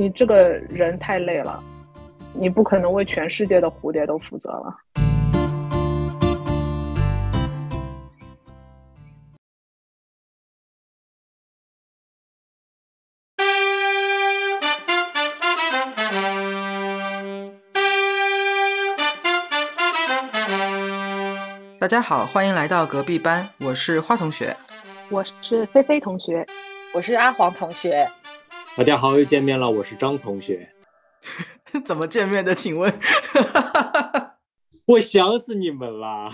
你这个人太累了，你不可能为全世界的蝴蝶都负责了。大家好，欢迎来到隔壁班，我是花同学，我是菲菲同学，我是阿黄同学。大家好，又见面了，我是张同学。怎么见面的？请问？我想死你们啦！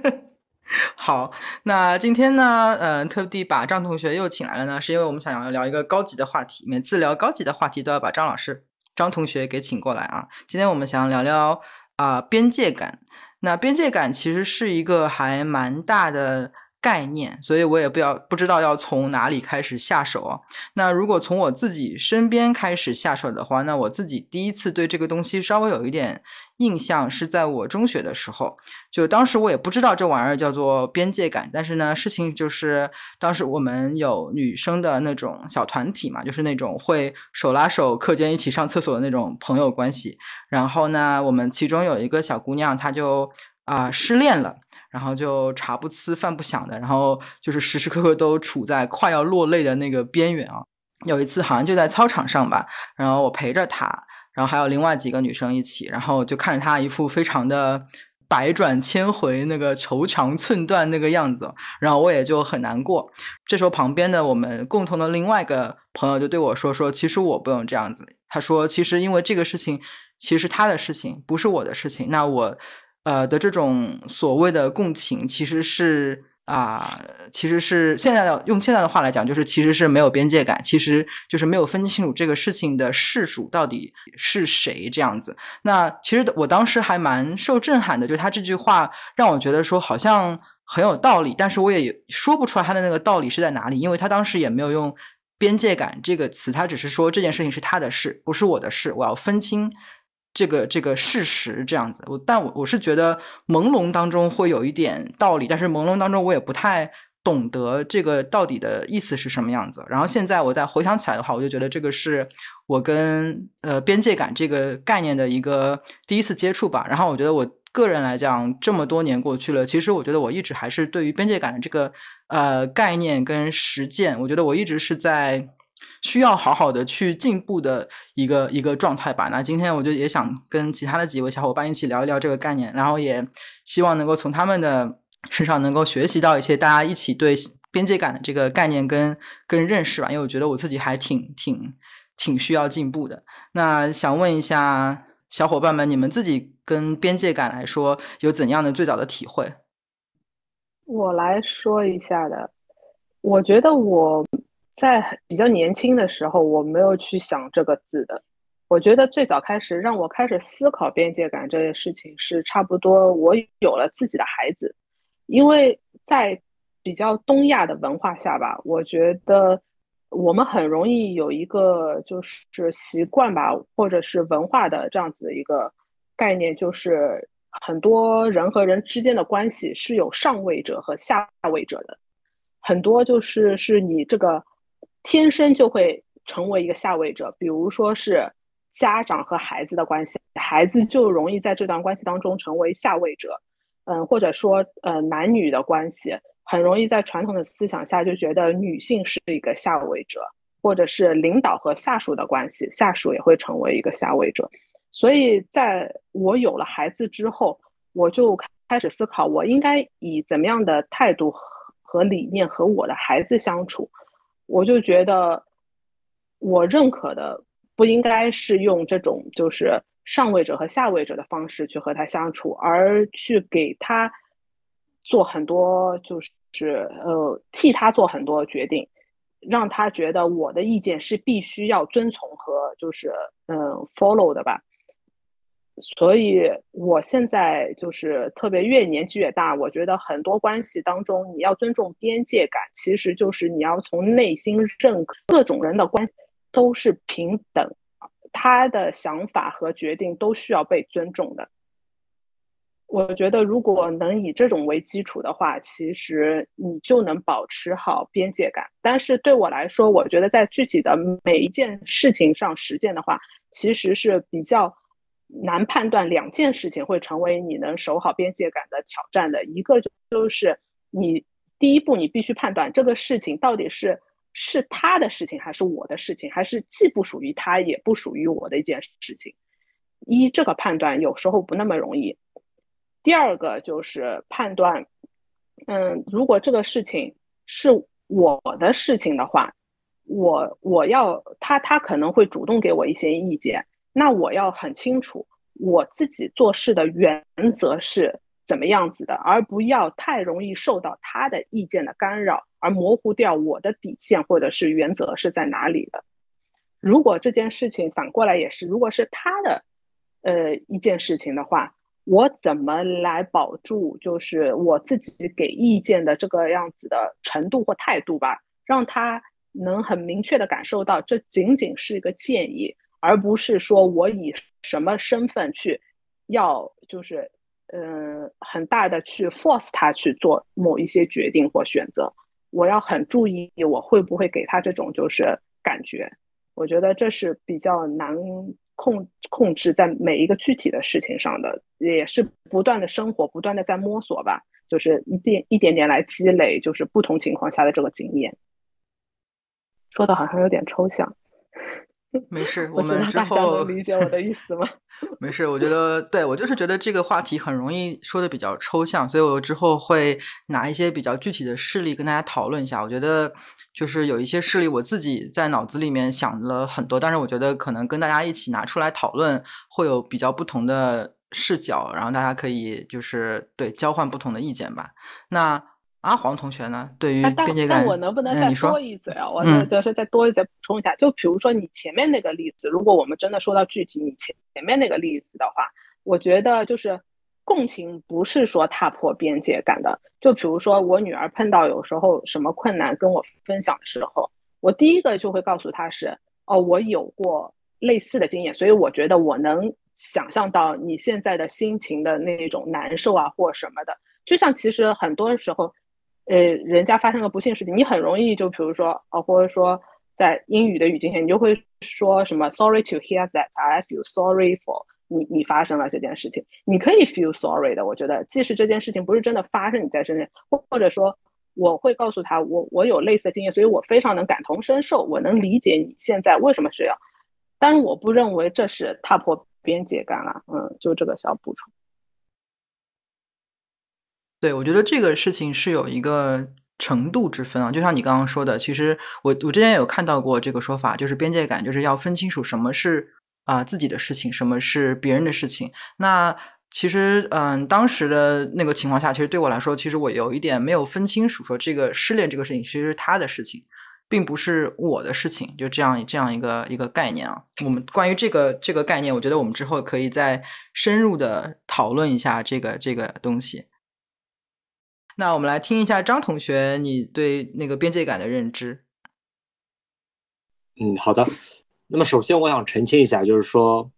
好，那今天呢，嗯，特地把张同学又请来了呢，是因为我们想要聊一个高级的话题。每次聊高级的话题，都要把张老师、张同学给请过来啊。今天我们想要聊聊啊，边界感。那边界感其实是一个还蛮大的。概念，所以我也不要不知道要从哪里开始下手。那如果从我自己身边开始下手的话，那我自己第一次对这个东西稍微有一点印象是在我中学的时候。就当时我也不知道这玩意儿叫做边界感，但是呢，事情就是当时我们有女生的那种小团体嘛，就是那种会手拉手课间一起上厕所的那种朋友关系。然后呢，我们其中有一个小姑娘，她就啊失恋了。然后就茶不思饭不想的，然后就是时时刻刻都处在快要落泪的那个边缘啊。有一次好像就在操场上吧，然后我陪着他，然后还有另外几个女生一起，然后就看着他一副非常的百转千回、那个愁肠寸断那个样子，然后我也就很难过。这时候旁边的我们共同的另外一个朋友就对我说：“说其实我不用这样子。”他说：“其实因为这个事情其实他的事情，不是我的事情。”那我。呃的这种所谓的共情，其实是啊，其实是现在的用现在的话来讲，就是其实是没有边界感，其实就是没有分清楚这个事情的事主到底是谁这样子。那其实我当时还蛮受震撼的，就他这句话让我觉得说好像很有道理，但是我也说不出来他的那个道理是在哪里，因为他当时也没有用边界感这个词，他只是说这件事情是他的事，不是我的事，我要分清。这个这个事实这样子，我但我我是觉得朦胧当中会有一点道理，但是朦胧当中我也不太懂得这个到底的意思是什么样子。然后现在我再回想起来的话，我就觉得这个是我跟呃边界感这个概念的一个第一次接触吧。然后我觉得我个人来讲，这么多年过去了，其实我觉得我一直还是对于边界感的这个呃概念跟实践，我觉得我一直是在。需要好好的去进步的一个一个状态吧。那今天我就也想跟其他的几位小伙伴一起聊一聊这个概念，然后也希望能够从他们的身上能够学习到一些大家一起对边界感的这个概念跟跟认识吧。因为我觉得我自己还挺挺挺需要进步的。那想问一下小伙伴们，你们自己跟边界感来说有怎样的最早的体会？我来说一下的，我觉得我。在比较年轻的时候，我没有去想这个字的。我觉得最早开始让我开始思考边界感这件事情，是差不多我有了自己的孩子。因为在比较东亚的文化下吧，我觉得我们很容易有一个就是习惯吧，或者是文化的这样子的一个概念，就是很多人和人之间的关系是有上位者和下位者的，很多就是是你这个。天生就会成为一个下位者，比如说是家长和孩子的关系，孩子就容易在这段关系当中成为下位者，嗯，或者说呃男女的关系，很容易在传统的思想下就觉得女性是一个下位者，或者是领导和下属的关系，下属也会成为一个下位者。所以在我有了孩子之后，我就开始思考，我应该以怎么样的态度和理念和我的孩子相处。我就觉得，我认可的不应该是用这种就是上位者和下位者的方式去和他相处，而去给他做很多就是呃替他做很多决定，让他觉得我的意见是必须要遵从和就是嗯 follow 的吧。所以，我现在就是特别越年纪越大，我觉得很多关系当中，你要尊重边界感，其实就是你要从内心认可各种人的关系都是平等，他的想法和决定都需要被尊重的。我觉得如果能以这种为基础的话，其实你就能保持好边界感。但是对我来说，我觉得在具体的每一件事情上实践的话，其实是比较难判断两件事情会成为你能守好边界感的挑战的。一个就就是你第一步，你必须判断这个事情到底是是他的事情还是我的事情，还是既不属于他也不属于我的一件事情。一这个判断有时候不那么容易。第二个就是判断，嗯，如果这个事情是我的事情的话，我我要他他可能会主动给我一些意见，那我要很清楚我自己做事的原则是怎么样子的，而不要太容易受到他的意见的干扰，而模糊掉我的底线或者是原则是在哪里的。如果这件事情反过来也是，如果是他的，呃，一件事情的话。我怎么来保住，就是我自己给意见的这个样子的程度或态度吧，让他能很明确的感受到，这仅仅是一个建议，而不是说我以什么身份去要，就是嗯，很大的去 force 他去做某一些决定或选择。我要很注意，我会不会给他这种就是感觉？我觉得这是比较难。控控制在每一个具体的事情上的，也是不断的生活，不断的在摸索吧，就是一点一点点来积累，就是不同情况下的这个经验。说的好像有点抽象。没事，我们之后能理解我的意思吗？没事，我觉得对我就是觉得这个话题很容易说的比较抽象，所以我之后会拿一些比较具体的事例跟大家讨论一下。我觉得就是有一些事例，我自己在脑子里面想了很多，但是我觉得可能跟大家一起拿出来讨论，会有比较不同的视角，然后大家可以就是对交换不同的意见吧。那。阿黄同学呢？对于边界感，我能不能再多一嘴啊？我就是再多一嘴补充一下，就比如说你前面那个例子，如果我们真的说到具体，你前前面那个例子的话，我觉得就是共情不是说踏破边界感的。就比如说我女儿碰到有时候什么困难跟我分享的时候，我第一个就会告诉她是哦，我有过类似的经验，所以我觉得我能想象到你现在的心情的那种难受啊或什么的。就像其实很多时候。呃，人家发生了不幸事情，你很容易就比如说，哦，或者说在英语的语境下，你就会说什么 “sorry to hear that”。I feel sorry for 你，你发生了这件事情，你可以 feel sorry 的。我觉得，即使这件事情不是真的发生你在身上，或或者说，我会告诉他，我我有类似的经验，所以我非常能感同身受，我能理解你现在为什么这样。但我不认为这是踏破边界感了。嗯，就这个小补充。对，我觉得这个事情是有一个程度之分啊，就像你刚刚说的，其实我我之前有看到过这个说法，就是边界感就是要分清楚什么是啊自己的事情，什么是别人的事情。那其实嗯，当时的那个情况下，其实对我来说，其实我有一点没有分清楚，说这个失恋这个事情其实是他的事情，并不是我的事情，就这样这样一个一个概念啊。我们关于这个这个概念，我觉得我们之后可以再深入的讨论一下这个这个东西。那我们来听一下张同学，你对那个边界感的认知。嗯，好的。那么首先我想澄清一下，就是说，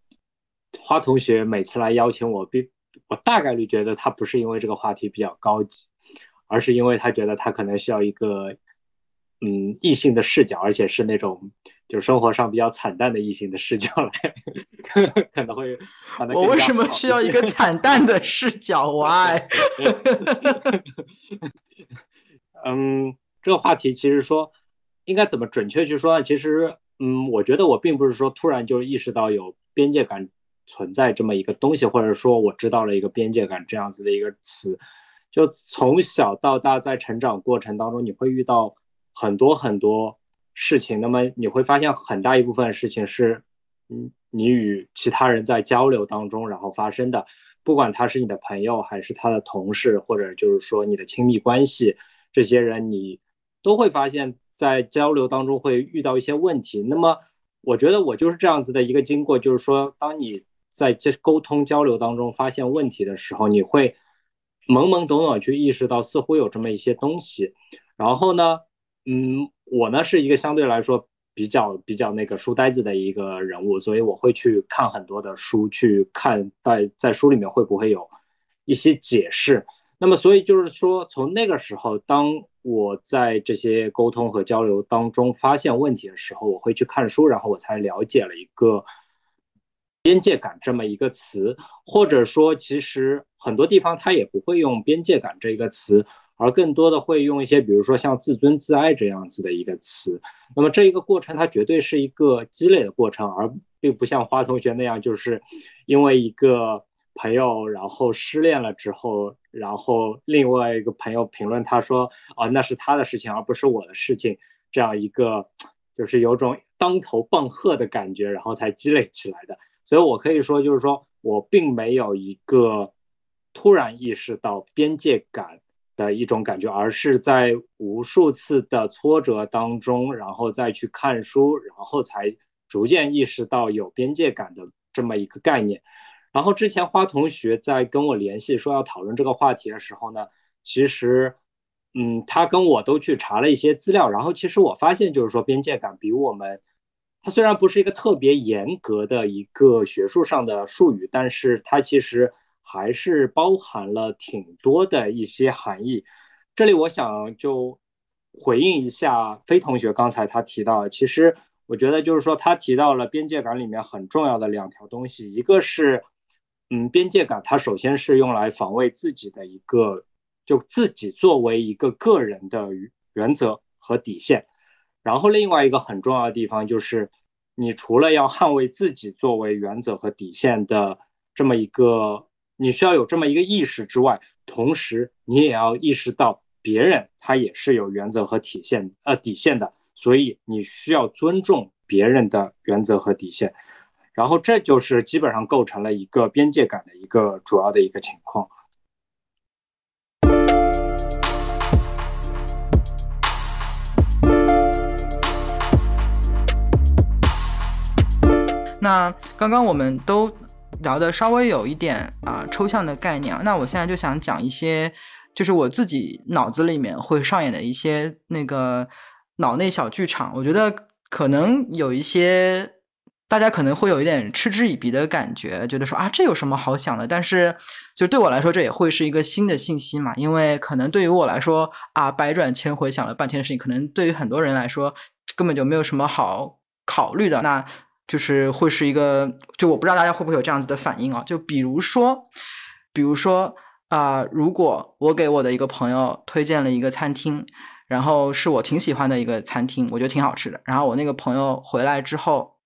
花同学每次来邀请我，并我大概率觉得他不是因为这个话题比较高级，而是因为他觉得他可能需要一个。嗯，异性的视角，而且是那种就是生活上比较惨淡的异性的视角来，可能会。我为什么需要一个惨淡的视角？Why？嗯，这个话题其实说应该怎么准确去说呢？其实，嗯，我觉得我并不是说突然就意识到有边界感存在这么一个东西，或者说我知道了一个边界感这样子的一个词，就从小到大在成长过程当中，你会遇到。很多很多事情，那么你会发现很大一部分事情是，嗯，你与其他人在交流当中然后发生的，不管他是你的朋友还是他的同事，或者就是说你的亲密关系，这些人你都会发现，在交流当中会遇到一些问题。那么我觉得我就是这样子的一个经过，就是说，当你在这沟通交流当中发现问题的时候，你会懵懵懂懂去意识到似乎有这么一些东西，然后呢？嗯，我呢是一个相对来说比较比较那个书呆子的一个人物，所以我会去看很多的书，去看在在书里面会不会有一些解释。那么，所以就是说，从那个时候，当我在这些沟通和交流当中发现问题的时候，我会去看书，然后我才了解了一个“边界感”这么一个词，或者说，其实很多地方它也不会用“边界感”这一个词，而更多的会用一些，比如说像“自尊自爱”这样子的一个词。那么这一个过程，它绝对是一个积累的过程，而并不像花同学那样，就是因为一个。朋友，然后失恋了之后，然后另外一个朋友评论他说：“啊，那是他的事情，而不是我的事情。”这样一个就是有种当头棒喝的感觉，然后才积累起来的。所以我可以说，就是说我并没有一个突然意识到边界感的一种感觉，而是在无数次的挫折当中，然后再去看书，然后才逐渐意识到有边界感的这么一个概念。然后之前花同学在跟我联系说要讨论这个话题的时候呢，其实，嗯，他跟我都去查了一些资料。然后其实我发现，就是说边界感比我们，它虽然不是一个特别严格的一个学术上的术语，但是它其实还是包含了挺多的一些含义。这里我想就回应一下飞同学刚才他提到，其实我觉得就是说他提到了边界感里面很重要的两条东西，一个是。嗯，边界感它首先是用来防卫自己的一个，就自己作为一个个人的原则和底线。然后另外一个很重要的地方就是，你除了要捍卫自己作为原则和底线的这么一个，你需要有这么一个意识之外，同时你也要意识到别人他也是有原则和体现呃底线的，所以你需要尊重别人的原则和底线。然后这就是基本上构成了一个边界感的一个主要的一个情况。那刚刚我们都聊的稍微有一点啊抽象的概念，那我现在就想讲一些，就是我自己脑子里面会上演的一些那个脑内小剧场。我觉得可能有一些。大家可能会有一点嗤之以鼻的感觉，觉得说啊，这有什么好想的？但是，就对我来说，这也会是一个新的信息嘛。因为可能对于我来说啊，百转千回想了半天的事情，可能对于很多人来说根本就没有什么好考虑的。那就是会是一个，就我不知道大家会不会有这样子的反应啊？就比如说，比如说啊，如果我给我的一个朋友推荐了一个餐厅，然后是我挺喜欢的一个餐厅，我觉得挺好吃的。然后我那个朋友回来之后。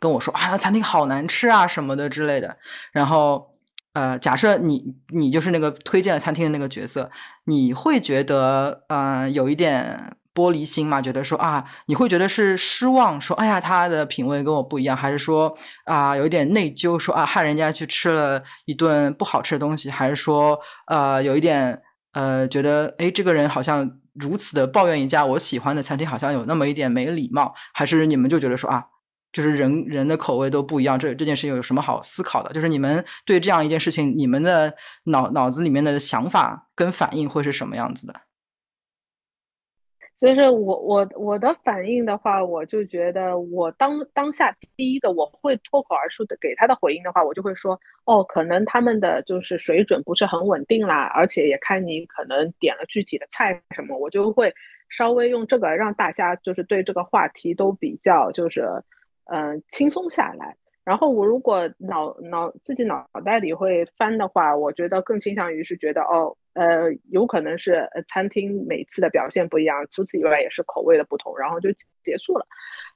跟我说啊，那餐厅好难吃啊什么的之类的。然后，呃，假设你你就是那个推荐了餐厅的那个角色，你会觉得呃有一点玻璃心嘛？觉得说啊，你会觉得是失望，说哎呀他的品味跟我不一样，还是说啊有一点内疚，说啊害人家去吃了一顿不好吃的东西，还是说呃有一点呃觉得哎这个人好像如此的抱怨一家我喜欢的餐厅，好像有那么一点没礼貌，还是你们就觉得说啊？就是人人的口味都不一样，这这件事情有什么好思考的？就是你们对这样一件事情，你们的脑脑子里面的想法跟反应会是什么样子的？就是我我我的反应的话，我就觉得我当当下第一个我会脱口而出的给他的回应的话，我就会说哦，可能他们的就是水准不是很稳定啦，而且也看你可能点了具体的菜什么，我就会稍微用这个让大家就是对这个话题都比较就是。嗯，轻松下来。然后我如果脑脑自己脑袋里会翻的话，我觉得更倾向于是觉得哦，呃，有可能是餐厅每次的表现不一样，除此以外也是口味的不同，然后就结束了。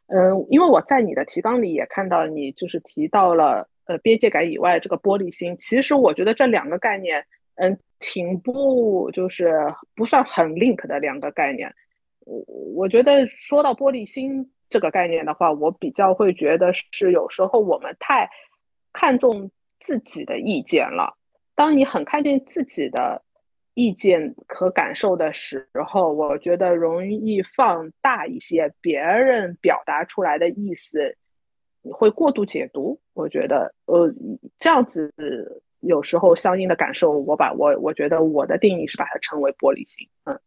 嗯，因为我在你的提纲里也看到你就是提到了呃边界感以外这个玻璃心，其实我觉得这两个概念，嗯，挺不就是不算很 link 的两个概念。我我觉得说到玻璃心。这个概念的话，我比较会觉得是有时候我们太看重自己的意见了。当你很看重自己的意见和感受的时候，我觉得容易放大一些别人表达出来的意思，你会过度解读。我觉得，呃，这样子有时候相应的感受，我把我我觉得我的定义是把它称为玻璃心，嗯。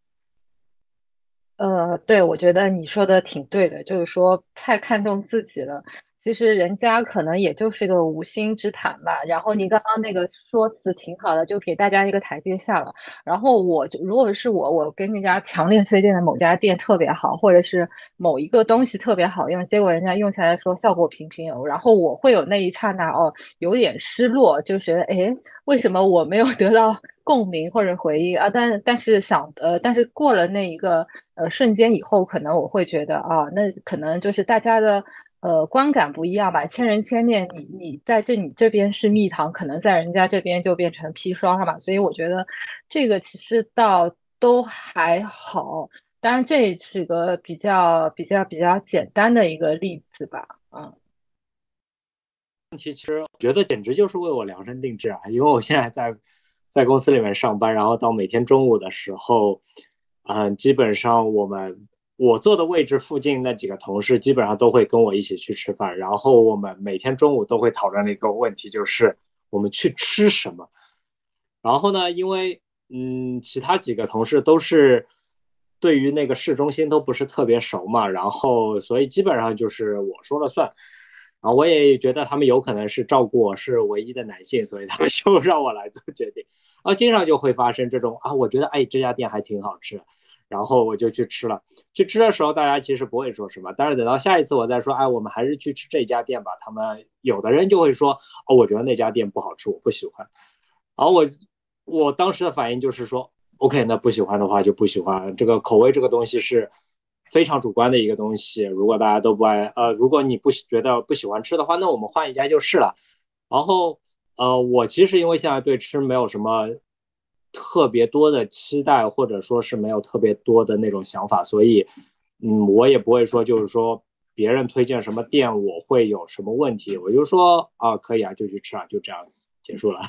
呃，对，我觉得你说的挺对的，就是说太看重自己了。其实人家可能也就是个无心之谈吧。然后你刚刚那个说辞挺好的，就给大家一个台阶下了。然后我如果是我，我跟人家强烈推荐的某家店特别好，或者是某一个东西特别好用，结果人家用下来说效果平平，然后我会有那一刹那哦，有点失落，就觉得哎，为什么我没有得到 共鸣或者回应啊？但但是想呃，但是过了那一个呃瞬间以后，可能我会觉得啊，那可能就是大家的。呃，观感不一样吧，千人千面，你你在这你这边是蜜糖，可能在人家这边就变成砒霜了嘛，所以我觉得这个其实倒都还好，当然这是个比较比较比较简单的一个例子吧，嗯。问题其实我觉得简直就是为我量身定制啊，因为我现在在在公司里面上班，然后到每天中午的时候，嗯，基本上我们。我坐的位置附近那几个同事基本上都会跟我一起去吃饭，然后我们每天中午都会讨论的一个问题就是我们去吃什么。然后呢，因为嗯，其他几个同事都是对于那个市中心都不是特别熟嘛，然后所以基本上就是我说了算。然后我也觉得他们有可能是照顾我是唯一的男性，所以他们 就让我来做决定。然后经常就会发生这种啊，我觉得哎这家店还挺好吃。然后我就去吃了，去吃的时候大家其实不会说什么，但是等到下一次我再说，哎，我们还是去吃这家店吧。他们有的人就会说，哦，我觉得那家店不好吃，我不喜欢。然后我我当时的反应就是说，OK，那不喜欢的话就不喜欢。这个口味这个东西是非常主观的一个东西，如果大家都不爱，呃，如果你不觉得不喜欢吃的话，那我们换一家就是了。然后，呃，我其实因为现在对吃没有什么。特别多的期待，或者说是没有特别多的那种想法，所以，嗯，我也不会说，就是说别人推荐什么店，我会有什么问题，我就说啊，可以啊，就去吃啊，就这样子结束了。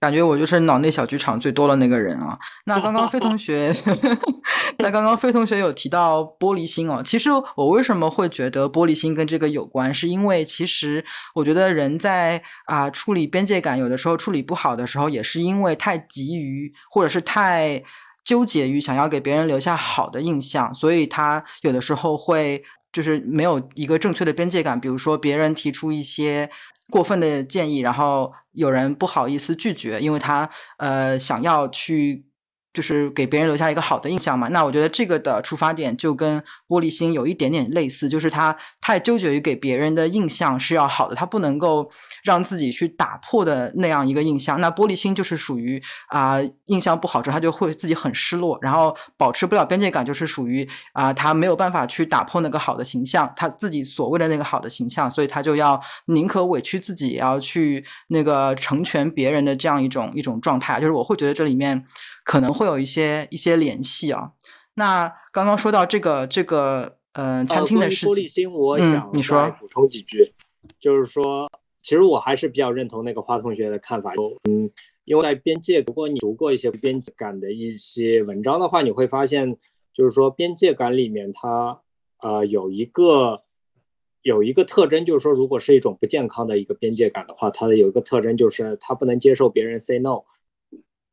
感觉我就是脑内小剧场最多的那个人啊。那刚刚飞同学，那刚刚飞同学有提到玻璃心哦。其实我为什么会觉得玻璃心跟这个有关，是因为其实我觉得人在啊处理边界感，有的时候处理不好的时候，也是因为太急于或者是太纠结于想要给别人留下好的印象，所以他有的时候会就是没有一个正确的边界感。比如说别人提出一些。过分的建议，然后有人不好意思拒绝，因为他呃想要去。就是给别人留下一个好的印象嘛，那我觉得这个的出发点就跟玻璃心有一点点类似，就是他太纠结于给别人的印象是要好的，他不能够让自己去打破的那样一个印象。那玻璃心就是属于啊印象不好之后，他就会自己很失落，然后保持不了边界感，就是属于啊他没有办法去打破那个好的形象，他自己所谓的那个好的形象，所以他就要宁可委屈自己，也要去那个成全别人的这样一种一种状态。就是我会觉得这里面。可能会有一些一些联系啊。那刚刚说到这个这个呃餐厅的事情，玻璃心，我想你说补充几句，就是说，其实我还是比较认同那个花同学的看法。嗯，因为在边界，如果你读过一些边界感的一些文章的话，你会发现，就是说边界感里面它呃有一个有一个特征，就是说，如果是一种不健康的一个边界感的话，它的有一个特征就是它不能接受别人 say no。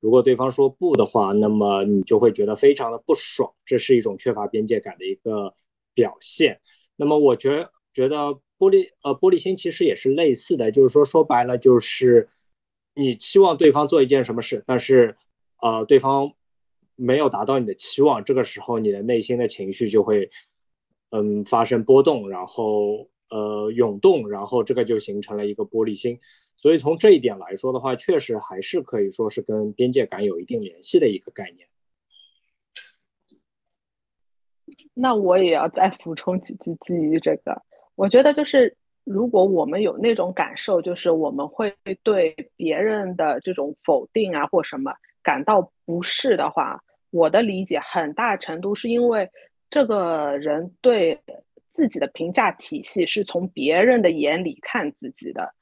如果对方说不的话，那么你就会觉得非常的不爽，这是一种缺乏边界感的一个表现。那么我觉觉得玻璃呃玻璃心其实也是类似的，就是说说白了就是你期望对方做一件什么事，但是呃对方没有达到你的期望，这个时候你的内心的情绪就会嗯发生波动，然后呃涌动，然后这个就形成了一个玻璃心。所以从这一点来说的话，确实还是可以说是跟边界感有一定联系的一个概念。那我也要再补充几句基于这个，我觉得就是如果我们有那种感受，就是我们会对别人的这种否定啊或什么感到不适的话，我的理解很大程度是因为这个人对自己的评价体系是从别人的眼里看自己的。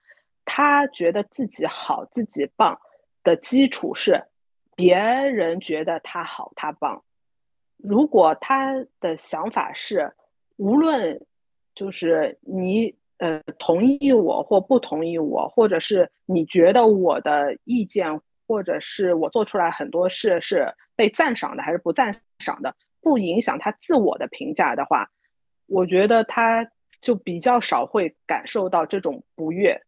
他觉得自己好，自己棒的基础是别人觉得他好，他棒。如果他的想法是无论就是你呃同意我或不同意我，或者是你觉得我的意见或者是我做出来很多事是被赞赏的还是不赞赏的，不影响他自我的评价的话。我觉得他就比较少会感受到这种不悦。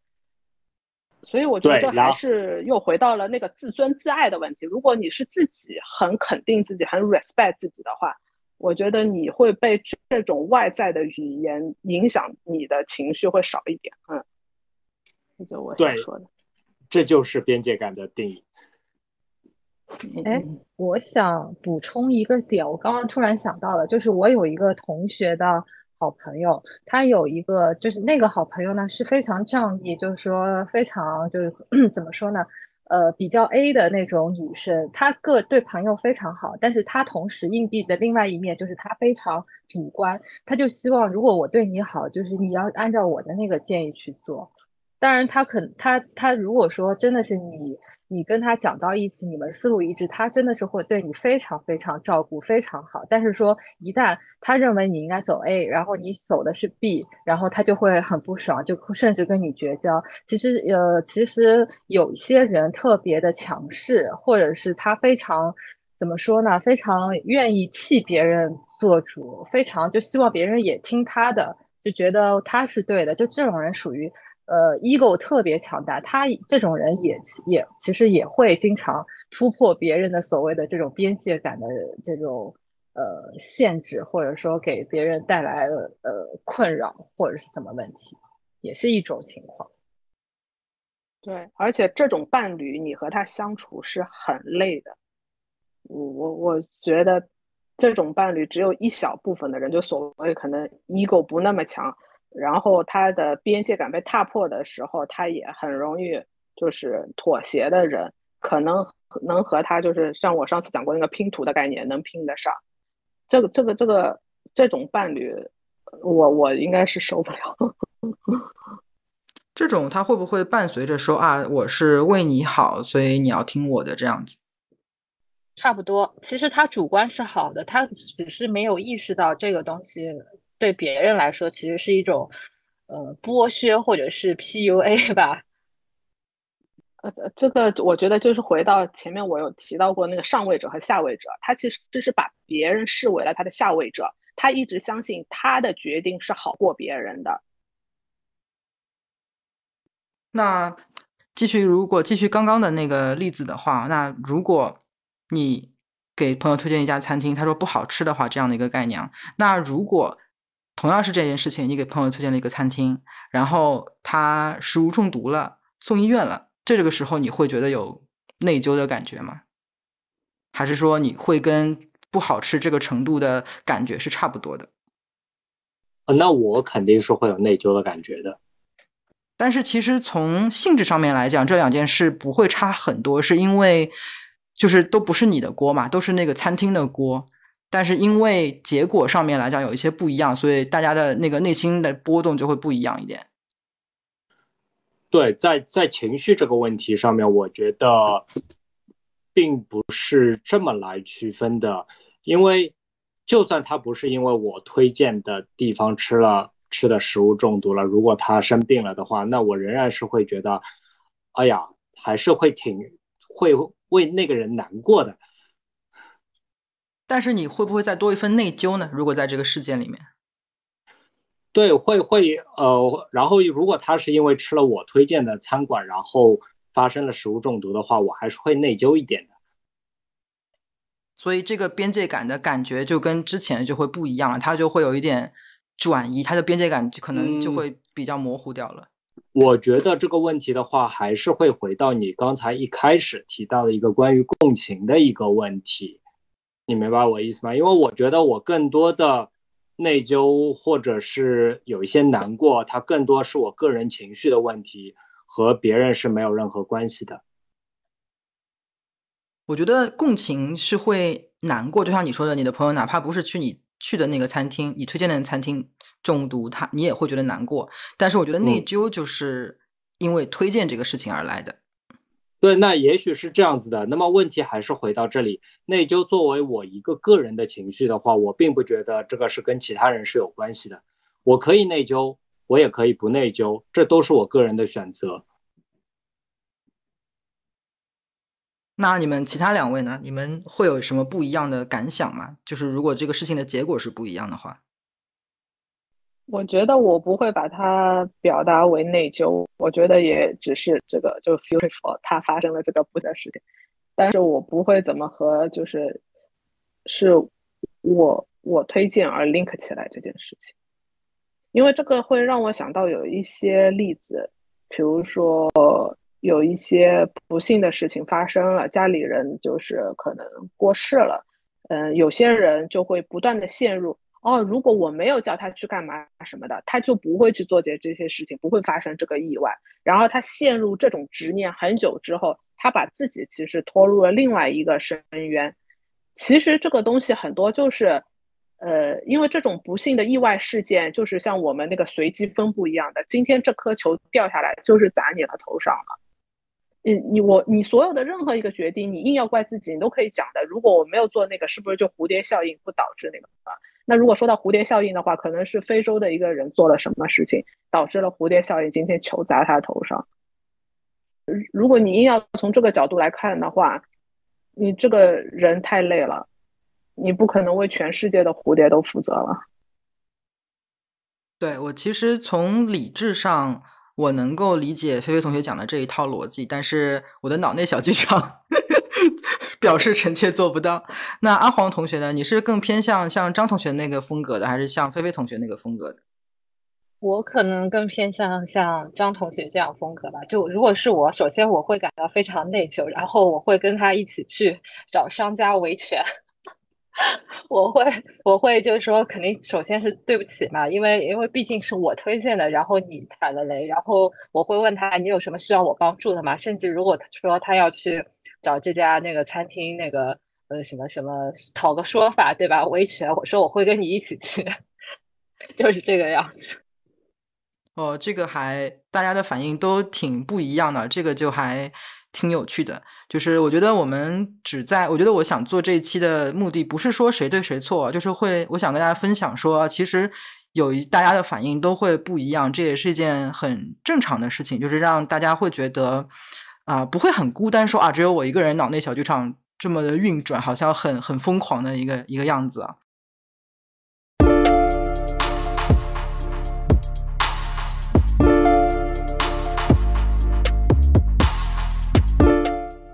所以我觉得还是又回到了那个自尊自爱的问题。如果你是自己很肯定自己、很 respect 自己的话，我觉得你会被这种外在的语言影响，你的情绪会少一点。嗯，这就我想说的。这就是边界感的定义。哎，我想补充一个点，我刚刚突然想到了，就是我有一个同学的好朋友，他有一个，就是那个好朋友呢是非常仗义，就是说非常就是 怎么说呢，呃，比较 A 的那种女生，她个对朋友非常好，但是她同时硬币的另外一面就是她非常主观，她就希望如果我对你好，就是你要按照我的那个建议去做。当然，他肯他他如果说真的是你，你跟他讲到一起，你们思路一致，他真的是会对你非常非常照顾，非常好。但是说一旦他认为你应该走 A，然后你走的是 B，然后他就会很不爽，就甚至跟你绝交。其实呃，其实有一些人特别的强势，或者是他非常怎么说呢？非常愿意替别人做主，非常就希望别人也听他的，就觉得他是对的。就这种人属于。呃，ego 特别强大，他这种人也也其实也会经常突破别人的所谓的这种边界感的这种呃限制，或者说给别人带来呃困扰或者是什么问题，也是一种情况。对，而且这种伴侣，你和他相处是很累的。我我我觉得这种伴侣只有一小部分的人，就所谓可能 ego 不那么强。然后他的边界感被踏破的时候，他也很容易就是妥协的人，可能能和他就是像我上次讲过那个拼图的概念能拼得上。这个这个这个这种伴侣，我我应该是受不了。这种他会不会伴随着说啊，我是为你好，所以你要听我的这样子？差不多，其实他主观是好的，他只是没有意识到这个东西。对别人来说，其实是一种呃剥削或者是 PUA 吧。呃，这个我觉得就是回到前面我有提到过那个上位者和下位者，他其实就是把别人视为了他的下位者，他一直相信他的决定是好过别人的。那继续，如果继续刚刚的那个例子的话，那如果你给朋友推荐一家餐厅，他说不好吃的话，这样的一个概念，那如果同样是这件事情，你给朋友推荐了一个餐厅，然后他食物中毒了，送医院了。这个时候你会觉得有内疚的感觉吗？还是说你会跟不好吃这个程度的感觉是差不多的？那我肯定是会有内疚的感觉的。但是其实从性质上面来讲，这两件事不会差很多，是因为就是都不是你的锅嘛，都是那个餐厅的锅。但是因为结果上面来讲有一些不一样，所以大家的那个内心的波动就会不一样一点。对，在在情绪这个问题上面，我觉得并不是这么来区分的。因为就算他不是因为我推荐的地方吃了吃的食物中毒了，如果他生病了的话，那我仍然是会觉得，哎呀，还是会挺会为那个人难过的。但是你会不会再多一份内疚呢？如果在这个事件里面，对，会会呃，然后如果他是因为吃了我推荐的餐馆，然后发生了食物中毒的话，我还是会内疚一点的。所以这个边界感的感觉就跟之前就会不一样了，它就会有一点转移，它的边界感就可能就会比较模糊掉了。我觉得这个问题的话，还是会回到你刚才一开始提到的一个关于共情的一个问题。你明白我意思吗？因为我觉得我更多的内疚或者是有一些难过，它更多是我个人情绪的问题，和别人是没有任何关系的。我觉得共情是会难过，就像你说的，你的朋友哪怕不是去你去的那个餐厅，你推荐的餐厅中毒，他你也会觉得难过。但是我觉得内疚就是因为推荐这个事情而来的。对，那也许是这样子的。那么问题还是回到这里，内疚作为我一个个人的情绪的话，我并不觉得这个是跟其他人是有关系的。我可以内疚，我也可以不内疚，这都是我个人的选择。那你们其他两位呢？你们会有什么不一样的感想吗？就是如果这个事情的结果是不一样的话，我觉得我不会把它表达为内疚，我觉得也只是这个就是 feel for 它发生了这个不的事情，但是我不会怎么和就是是我我推荐而 link 起来这件事情，因为这个会让我想到有一些例子，比如说有一些不幸的事情发生了，家里人就是可能过世了，嗯，有些人就会不断的陷入。哦，如果我没有叫他去干嘛什么的，他就不会去做这这些事情，不会发生这个意外。然后他陷入这种执念很久之后，他把自己其实拖入了另外一个深渊。其实这个东西很多就是，呃，因为这种不幸的意外事件，就是像我们那个随机分布一样的。今天这颗球掉下来，就是砸你的头上了。你你我你所有的任何一个决定，你硬要怪自己，你都可以讲的。如果我没有做那个，是不是就蝴蝶效应不导致那个啊？那如果说到蝴蝶效应的话，可能是非洲的一个人做了什么事情，导致了蝴蝶效应。今天球砸他头上。如果你硬要从这个角度来看的话，你这个人太累了，你不可能为全世界的蝴蝶都负责了。对我其实从理智上，我能够理解菲菲同学讲的这一套逻辑，但是我的脑内小剧场。表示臣妾做不到。那阿黄同学呢？你是更偏向像张同学那个风格的，还是像菲菲同学那个风格的？我可能更偏向像张同学这样风格吧。就如果是我，首先我会感到非常内疚，然后我会跟他一起去找商家维权。我会，我会就是说，肯定首先是对不起嘛，因为因为毕竟是我推荐的，然后你踩了雷，然后我会问他你有什么需要我帮助的吗？甚至如果说他要去。找这家那个餐厅那个呃什么什么讨个说法对吧？维权，我说我会跟你一起去，就是这个样子。哦，这个还大家的反应都挺不一样的，这个就还挺有趣的。就是我觉得我们只在，我觉得我想做这一期的目的不是说谁对谁错，就是会我想跟大家分享说，其实有一大家的反应都会不一样，这也是一件很正常的事情，就是让大家会觉得。啊，不会很孤单，说啊，只有我一个人脑内小剧场这么的运转，好像很很疯狂的一个一个样子啊。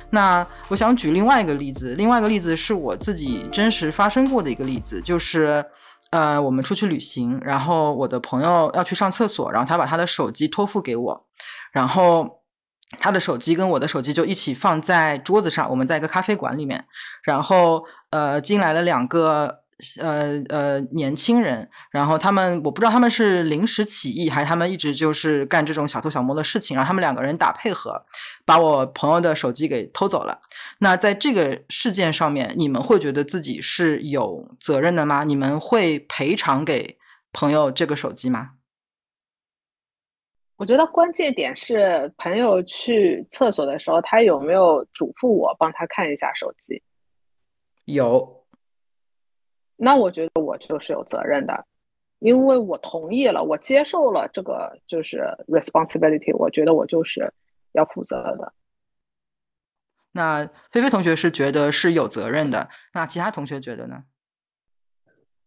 那我想举另外一个例子，另外一个例子是我自己真实发生过的一个例子，就是呃，我们出去旅行，然后我的朋友要去上厕所，然后他把他的手机托付给我，然后。他的手机跟我的手机就一起放在桌子上，我们在一个咖啡馆里面，然后呃进来了两个呃呃年轻人，然后他们我不知道他们是临时起意还是他们一直就是干这种小偷小摸的事情，然后他们两个人打配合，把我朋友的手机给偷走了。那在这个事件上面，你们会觉得自己是有责任的吗？你们会赔偿给朋友这个手机吗？我觉得关键点是朋友去厕所的时候，他有没有嘱咐我帮他看一下手机？有。那我觉得我就是有责任的，因为我同意了，我接受了这个就是 responsibility，我觉得我就是要负责的。那菲菲同学是觉得是有责任的，那其他同学觉得呢？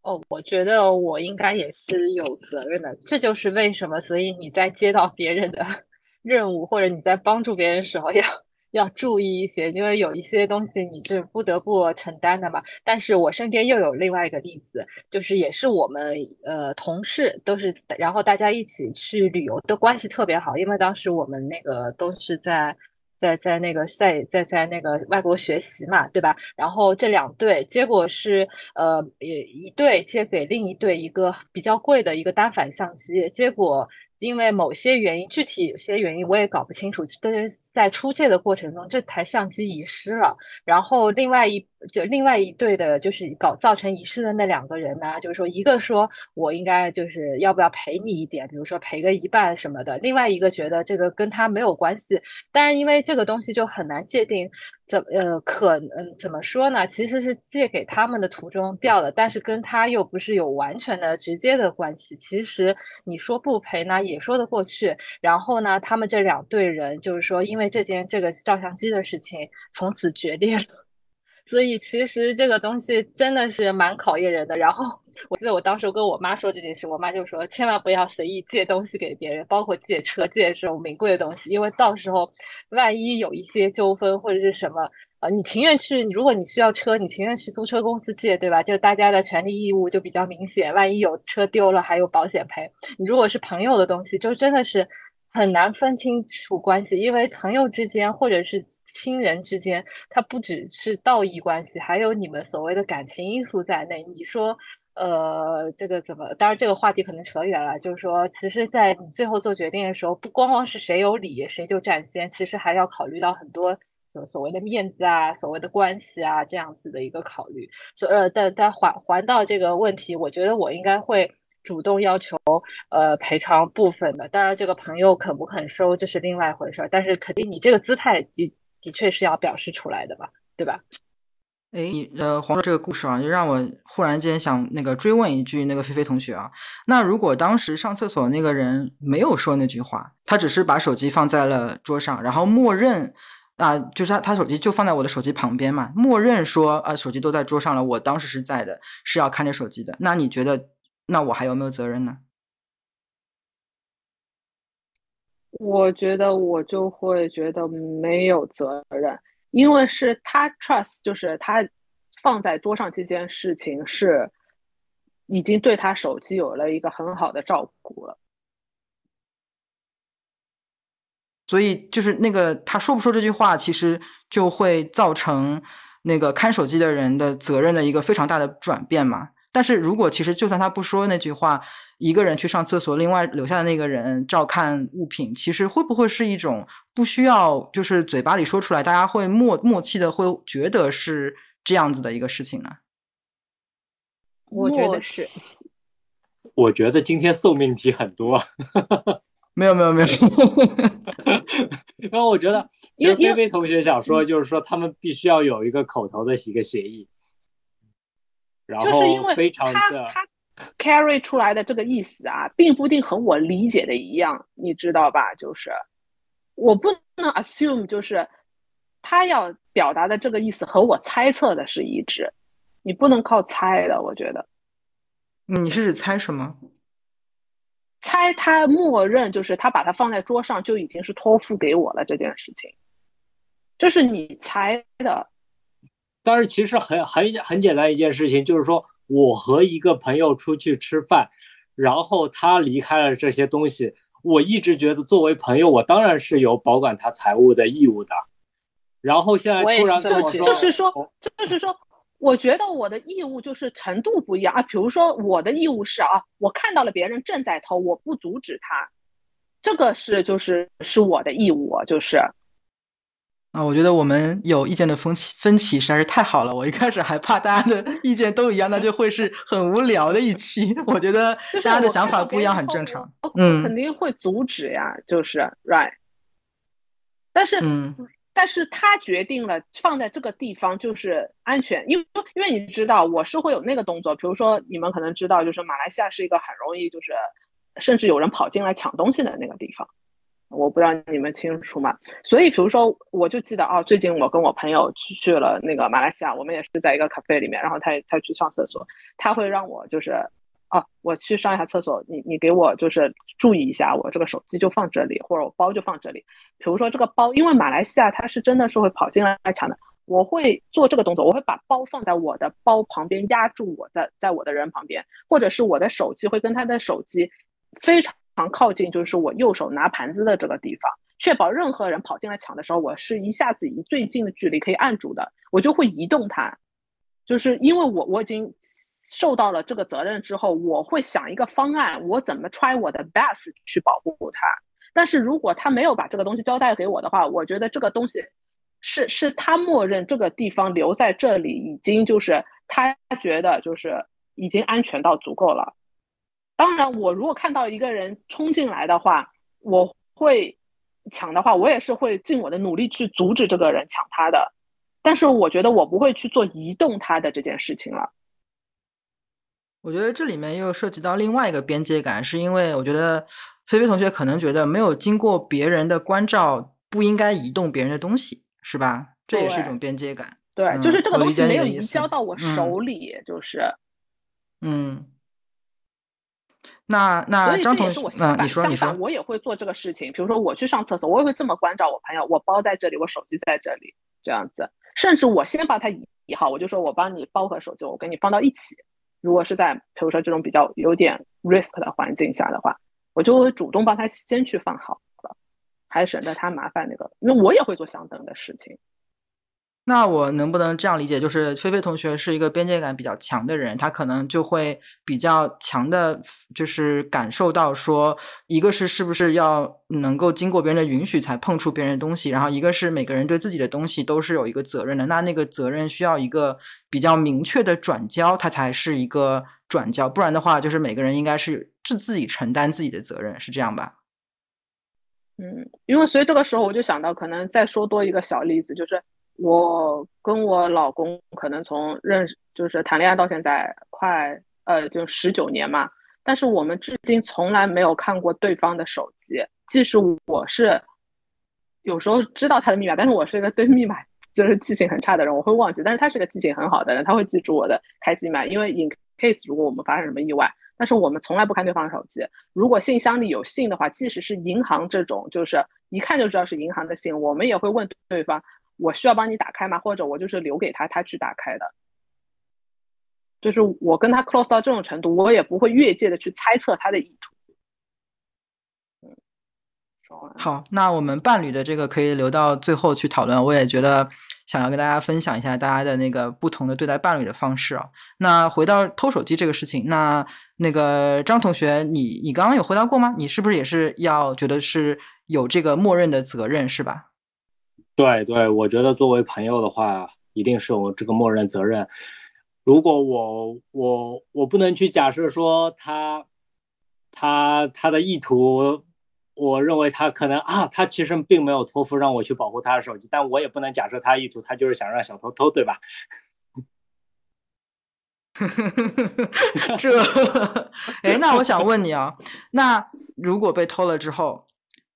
哦，我觉得我应该也是有责任的，这就是为什么。所以你在接到别人的 任务，或者你在帮助别人的时候，要要注意一些，因为有一些东西你是不得不承担的嘛。但是我身边又有另外一个例子，就是也是我们呃同事，都是然后大家一起去旅游，都关系特别好，因为当时我们那个都是在。在在那个在在在那个外国学习嘛，对吧？然后这两对结果是，呃，一对借给另一对一个比较贵的一个单反相机，结果。因为某些原因，具体有些原因我也搞不清楚。但是在出借的过程中，这台相机遗失了。然后另外一就另外一对的，就是搞造成遗失的那两个人呢，就是说一个说我应该就是要不要赔你一点，比如说赔个一半什么的。另外一个觉得这个跟他没有关系。但是因为这个东西就很难界定，怎呃可嗯怎么说呢？其实是借给他们的途中掉的，但是跟他又不是有完全的直接的关系。其实你说不赔呢。也说得过去，然后呢，他们这两队人就是说，因为这件这个照相机的事情，从此决裂了。所以其实这个东西真的是蛮考验人的。然后我记得我当时跟我妈说这件事，我妈就说千万不要随意借东西给别人，包括借车、借这种名贵的东西，因为到时候万一有一些纠纷或者是什么，呃，你情愿去，如果你需要车，你情愿去租车公司借，对吧？就大家的权利义务就比较明显，万一有车丢了还有保险赔。你如果是朋友的东西，就真的是。很难分清楚关系，因为朋友之间或者是亲人之间，它不只是道义关系，还有你们所谓的感情因素在内。你说，呃，这个怎么？当然，这个话题可能扯远了。就是说，其实，在你最后做决定的时候，不光光是谁有理谁就占先，其实还要考虑到很多所谓的面子啊、所谓的关系啊这样子的一个考虑。所呃，但但还还到这个问题，我觉得我应该会。主动要求呃赔偿部分的，当然这个朋友肯不肯收这是另外一回事儿，但是肯定你这个姿态的的确是要表示出来的吧，对吧？哎，你呃黄这个故事啊，就让我忽然间想那个追问一句，那个菲菲同学啊，那如果当时上厕所那个人没有说那句话，他只是把手机放在了桌上，然后默认啊，就是他他手机就放在我的手机旁边嘛，默认说啊手机都在桌上了，我当时是在的，是要看着手机的，那你觉得？那我还有没有责任呢？我觉得我就会觉得没有责任，因为是他 trust，就是他放在桌上这件事情是已经对他手机有了一个很好的照顾了。所以就是那个他说不说这句话，其实就会造成那个看手机的人的责任的一个非常大的转变嘛。但是如果其实就算他不说那句话，一个人去上厕所，另外留下的那个人照看物品，其实会不会是一种不需要就是嘴巴里说出来，大家会默默契的会觉得是这样子的一个事情呢？我觉得是。我觉得今天送命题很多。没有没有没 有。然后我觉得，其实菲菲同学想说，就是说他们必须要有一个口头的一个协议。就是因为他他 carry 出来的这个意思啊，并不一定和我理解的一样，你知道吧？就是我不能 assume 就是他要表达的这个意思和我猜测的是一致，你不能靠猜的。我觉得，你是指猜什么？猜他默认就是他把它放在桌上就已经是托付给我了这件事情，这是你猜的。但是其实很很很简单一件事情，就是说我和一个朋友出去吃饭，然后他离开了这些东西，我一直觉得作为朋友，我当然是有保管他财物的义务的。然后现在突然这么说，就是说，就是说，我觉得我的义务就是程度不一样啊。比如说我的义务是啊，我看到了别人正在偷，我不阻止他，这个是就是是我的义务，就是。啊，我觉得我们有意见的分歧分歧实在是太好了。我一开始还怕大家的意见都一样，那就会是很无聊的一期。我觉得 大家的想法不一样很正常。嗯，肯定会阻止呀，就是 right。但是，嗯但是他决定了放在这个地方就是安全，因为因为你知道我是会有那个动作。比如说，你们可能知道，就是马来西亚是一个很容易就是甚至有人跑进来抢东西的那个地方。我不知道你们清楚吗？所以，比如说，我就记得啊，最近我跟我朋友去去了那个马来西亚，我们也是在一个咖啡里面，然后他他去上厕所，他会让我就是，哦，我去上一下厕所，你你给我就是注意一下，我这个手机就放这里，或者我包就放这里。比如说这个包，因为马来西亚它是真的是会跑进来抢的，我会做这个动作，我会把包放在我的包旁边，压住我在在我的人旁边，或者是我的手机会跟他的手机非常。常靠近，就是我右手拿盘子的这个地方，确保任何人跑进来抢的时候，我是一下子以最近的距离可以按住的，我就会移动它，就是因为我我已经受到了这个责任之后，我会想一个方案，我怎么 try 我的 best 去保护它。但是如果他没有把这个东西交代给我的话，我觉得这个东西是是他默认这个地方留在这里已经就是他觉得就是已经安全到足够了。当然，我如果看到一个人冲进来的话，我会抢的话，我也是会尽我的努力去阻止这个人抢他的。但是，我觉得我不会去做移动他的这件事情了。我觉得这里面又涉及到另外一个边界感，是因为我觉得菲菲同学可能觉得没有经过别人的关照，不应该移动别人的东西，是吧？这也是一种边界感。对，就是这个东西没有移交到我手里，就是，嗯。那那张同学，那你说你说，我也会做这个事情。比如说我去上厕所，我也会这么关照我朋友，我包在这里，我手机在这里，这样子。甚至我先把它移好，我就说我帮你包和手机，我给你放到一起。如果是在比如说这种比较有点 risk 的环境下的话，我就会主动帮他先去放好了，还省得他麻烦那个，因为我也会做相等的事情。那我能不能这样理解，就是菲菲同学是一个边界感比较强的人，他可能就会比较强的，就是感受到说，一个是是不是要能够经过别人的允许才碰触别人的东西，然后一个是每个人对自己的东西都是有一个责任的，那那个责任需要一个比较明确的转交，它才是一个转交，不然的话，就是每个人应该是自自己承担自己的责任，是这样吧？嗯，因为所以这个时候我就想到，可能再说多一个小例子，就是。我跟我老公可能从认识就是谈恋爱到现在快呃就十九年嘛，但是我们至今从来没有看过对方的手机。即使我是有时候知道他的密码，但是我是一个对密码就是记性很差的人，我会忘记。但是他是个记性很好的人，他会记住我的开机码，因为 in case 如果我们发生什么意外。但是我们从来不看对方的手机。如果信箱里有信的话，即使是银行这种，就是一看就知道是银行的信，我们也会问对方。我需要帮你打开吗？或者我就是留给他，他去打开的。就是我跟他 close 到这种程度，我也不会越界的去猜测他的意图。好，那我们伴侣的这个可以留到最后去讨论。我也觉得想要跟大家分享一下大家的那个不同的对待伴侣的方式啊。那回到偷手机这个事情，那那个张同学，你你刚刚有回答过吗？你是不是也是要觉得是有这个默认的责任，是吧？对对，我觉得作为朋友的话，一定是有这个默认责任。如果我我我不能去假设说他他他的意图，我认为他可能啊，他其实并没有托付让我去保护他的手机，但我也不能假设他意图，他就是想让小偷偷，对吧？这，哎，那我想问你啊，那如果被偷了之后？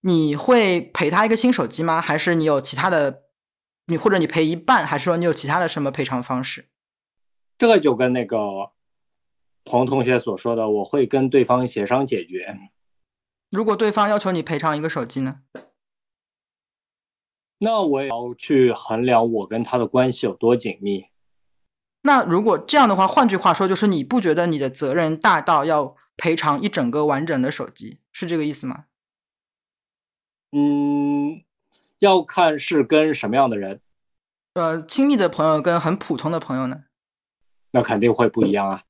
你会赔他一个新手机吗？还是你有其他的？你或者你赔一半，还是说你有其他的什么赔偿方式？这个就跟那个黄同学所说的，我会跟对方协商解决。如果对方要求你赔偿一个手机呢？那我也要去衡量我跟他的关系有多紧密。那如果这样的话，换句话说，就是你不觉得你的责任大到要赔偿一整个完整的手机，是这个意思吗？嗯，要看是跟什么样的人。呃，亲密的朋友跟很普通的朋友呢？那肯定会不一样啊。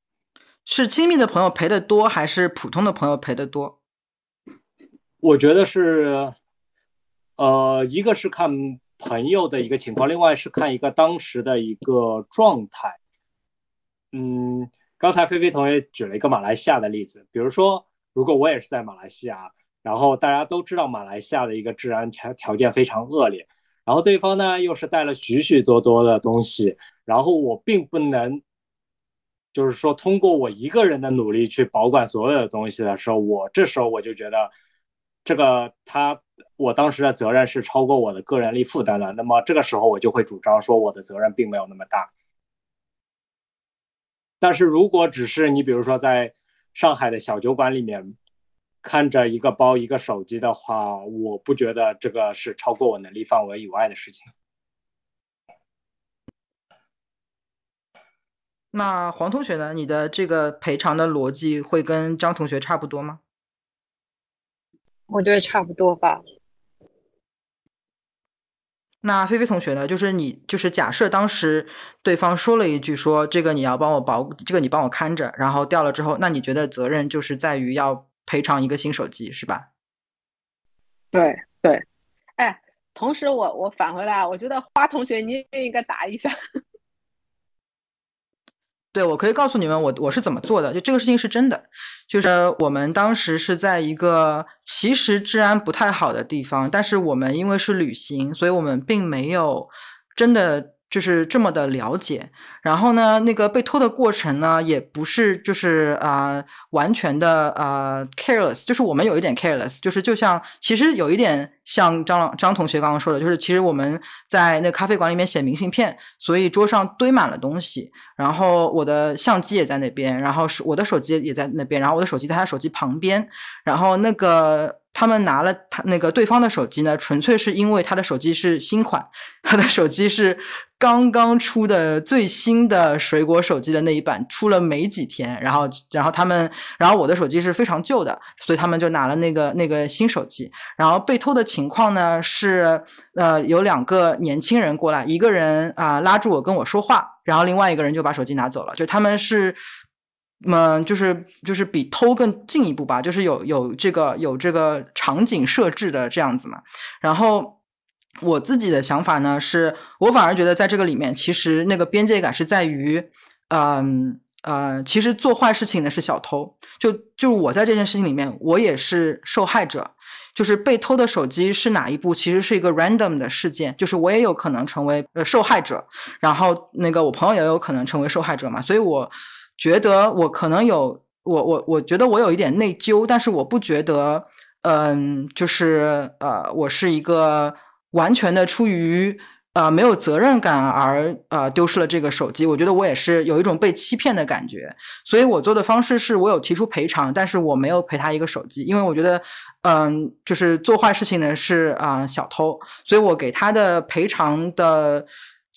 是亲密的朋友陪的多，还是普通的朋友陪的多？我觉得是，呃，一个是看朋友的一个情况，另外是看一个当时的一个状态。嗯，刚才菲菲同学举了一个马来西亚的例子，比如说，如果我也是在马来西亚。然后大家都知道马来西亚的一个治安条条件非常恶劣，然后对方呢又是带了许许多多的东西，然后我并不能，就是说通过我一个人的努力去保管所有的东西的时候，我这时候我就觉得，这个他我当时的责任是超过我的个人力负担的，那么这个时候我就会主张说我的责任并没有那么大。但是如果只是你比如说在上海的小酒馆里面。看着一个包一个手机的话，我不觉得这个是超过我能力范围以外的事情。那黄同学呢？你的这个赔偿的逻辑会跟张同学差不多吗？我觉得差不多吧。那菲菲同学呢？就是你，就是假设当时对方说了一句说这个你要帮我保，这个你帮我看着，然后掉了之后，那你觉得责任就是在于要？赔偿一个新手机是吧？对对，哎，同时我我返回来，我觉得花同学你也应该答一下。对，我可以告诉你们，我我是怎么做的。就这个事情是真的，就是我们当时是在一个其实治安不太好的地方，但是我们因为是旅行，所以我们并没有真的就是这么的了解。然后呢，那个被偷的过程呢，也不是就是啊完全的呃 careless，就是我们有一点 careless，就是就像其实有一点像张张同学刚刚说的，就是其实我们在那咖啡馆里面写明信片，所以桌上堆满了东西，然后我的相机也在那边，然后是我的手机也在那边，然后我的手机在他手机旁边，然后那个。他们拿了他那个对方的手机呢，纯粹是因为他的手机是新款，他的手机是刚刚出的最新的水果手机的那一版，出了没几天。然后，然后他们，然后我的手机是非常旧的，所以他们就拿了那个那个新手机。然后被偷的情况呢是，呃，有两个年轻人过来，一个人啊拉住我跟我说话，然后另外一个人就把手机拿走了。就他们是。嗯，就是就是比偷更进一步吧，就是有有这个有这个场景设置的这样子嘛。然后我自己的想法呢，是我反而觉得在这个里面，其实那个边界感是在于，嗯呃，其实做坏事情的是小偷，就就我在这件事情里面，我也是受害者。就是被偷的手机是哪一部，其实是一个 random 的事件，就是我也有可能成为呃受害者，然后那个我朋友也有可能成为受害者嘛，所以我。觉得我可能有我我我觉得我有一点内疚，但是我不觉得，嗯，就是呃，我是一个完全的出于呃没有责任感而呃丢失了这个手机。我觉得我也是有一种被欺骗的感觉，所以我做的方式是我有提出赔偿，但是我没有赔他一个手机，因为我觉得，嗯，就是做坏事情的是啊小偷，所以我给他的赔偿的。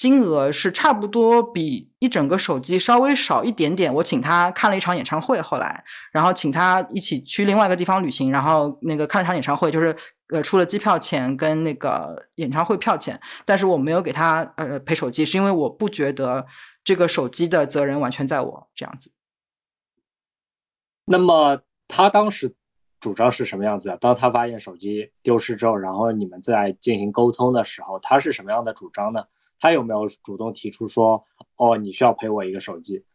金额是差不多比一整个手机稍微少一点点。我请他看了一场演唱会，后来，然后请他一起去另外一个地方旅行，然后那个看了场演唱会，就是呃出了机票钱跟那个演唱会票钱。但是我没有给他呃赔手机，是因为我不觉得这个手机的责任完全在我这样子。那么他当时主张是什么样子啊？当他发现手机丢失之后，然后你们在进行沟通的时候，他是什么样的主张呢？他有没有主动提出说，哦，你需要赔我一个手机？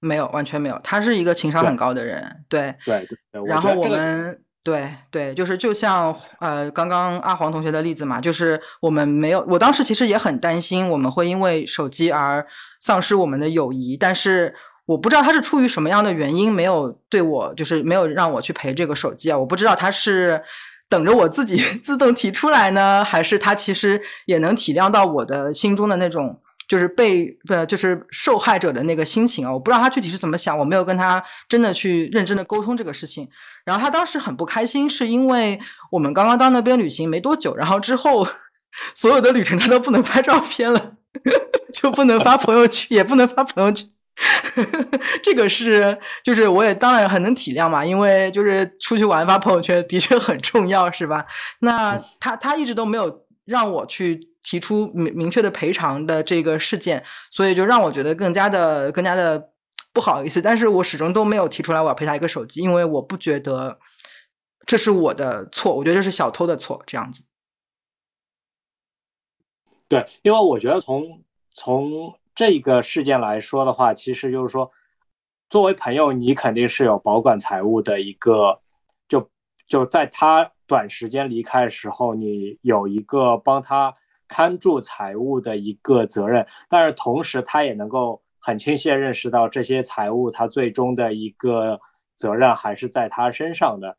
没有，完全没有。他是一个情商很高的人，对对对。然后我们对对，就是就像呃，刚刚阿黄同学的例子嘛，就是我们没有。我当时其实也很担心我们会因为手机而丧失我们的友谊，但是我不知道他是出于什么样的原因没有对我，就是没有让我去赔这个手机啊。我不知道他是。等着我自己 自动提出来呢，还是他其实也能体谅到我的心中的那种，就是被呃，就是受害者的那个心情啊？我不知道他具体是怎么想，我没有跟他真的去认真的沟通这个事情。然后他当时很不开心，是因为我们刚刚到那边旅行没多久，然后之后所有的旅程他都不能拍照片了，就不能发朋友圈，也不能发朋友圈。这个是，就是我也当然很能体谅嘛，因为就是出去玩发朋友圈的确很重要，是吧？那他他一直都没有让我去提出明明确的赔偿的这个事件，所以就让我觉得更加的更加的不好意思。但是我始终都没有提出来我要赔他一个手机，因为我不觉得这是我的错，我觉得这是小偷的错，这样子。对，因为我觉得从从。这个事件来说的话，其实就是说，作为朋友，你肯定是有保管财物的一个，就就在他短时间离开的时候，你有一个帮他看住财物的一个责任。但是同时，他也能够很清晰的认识到，这些财物他最终的一个责任还是在他身上的。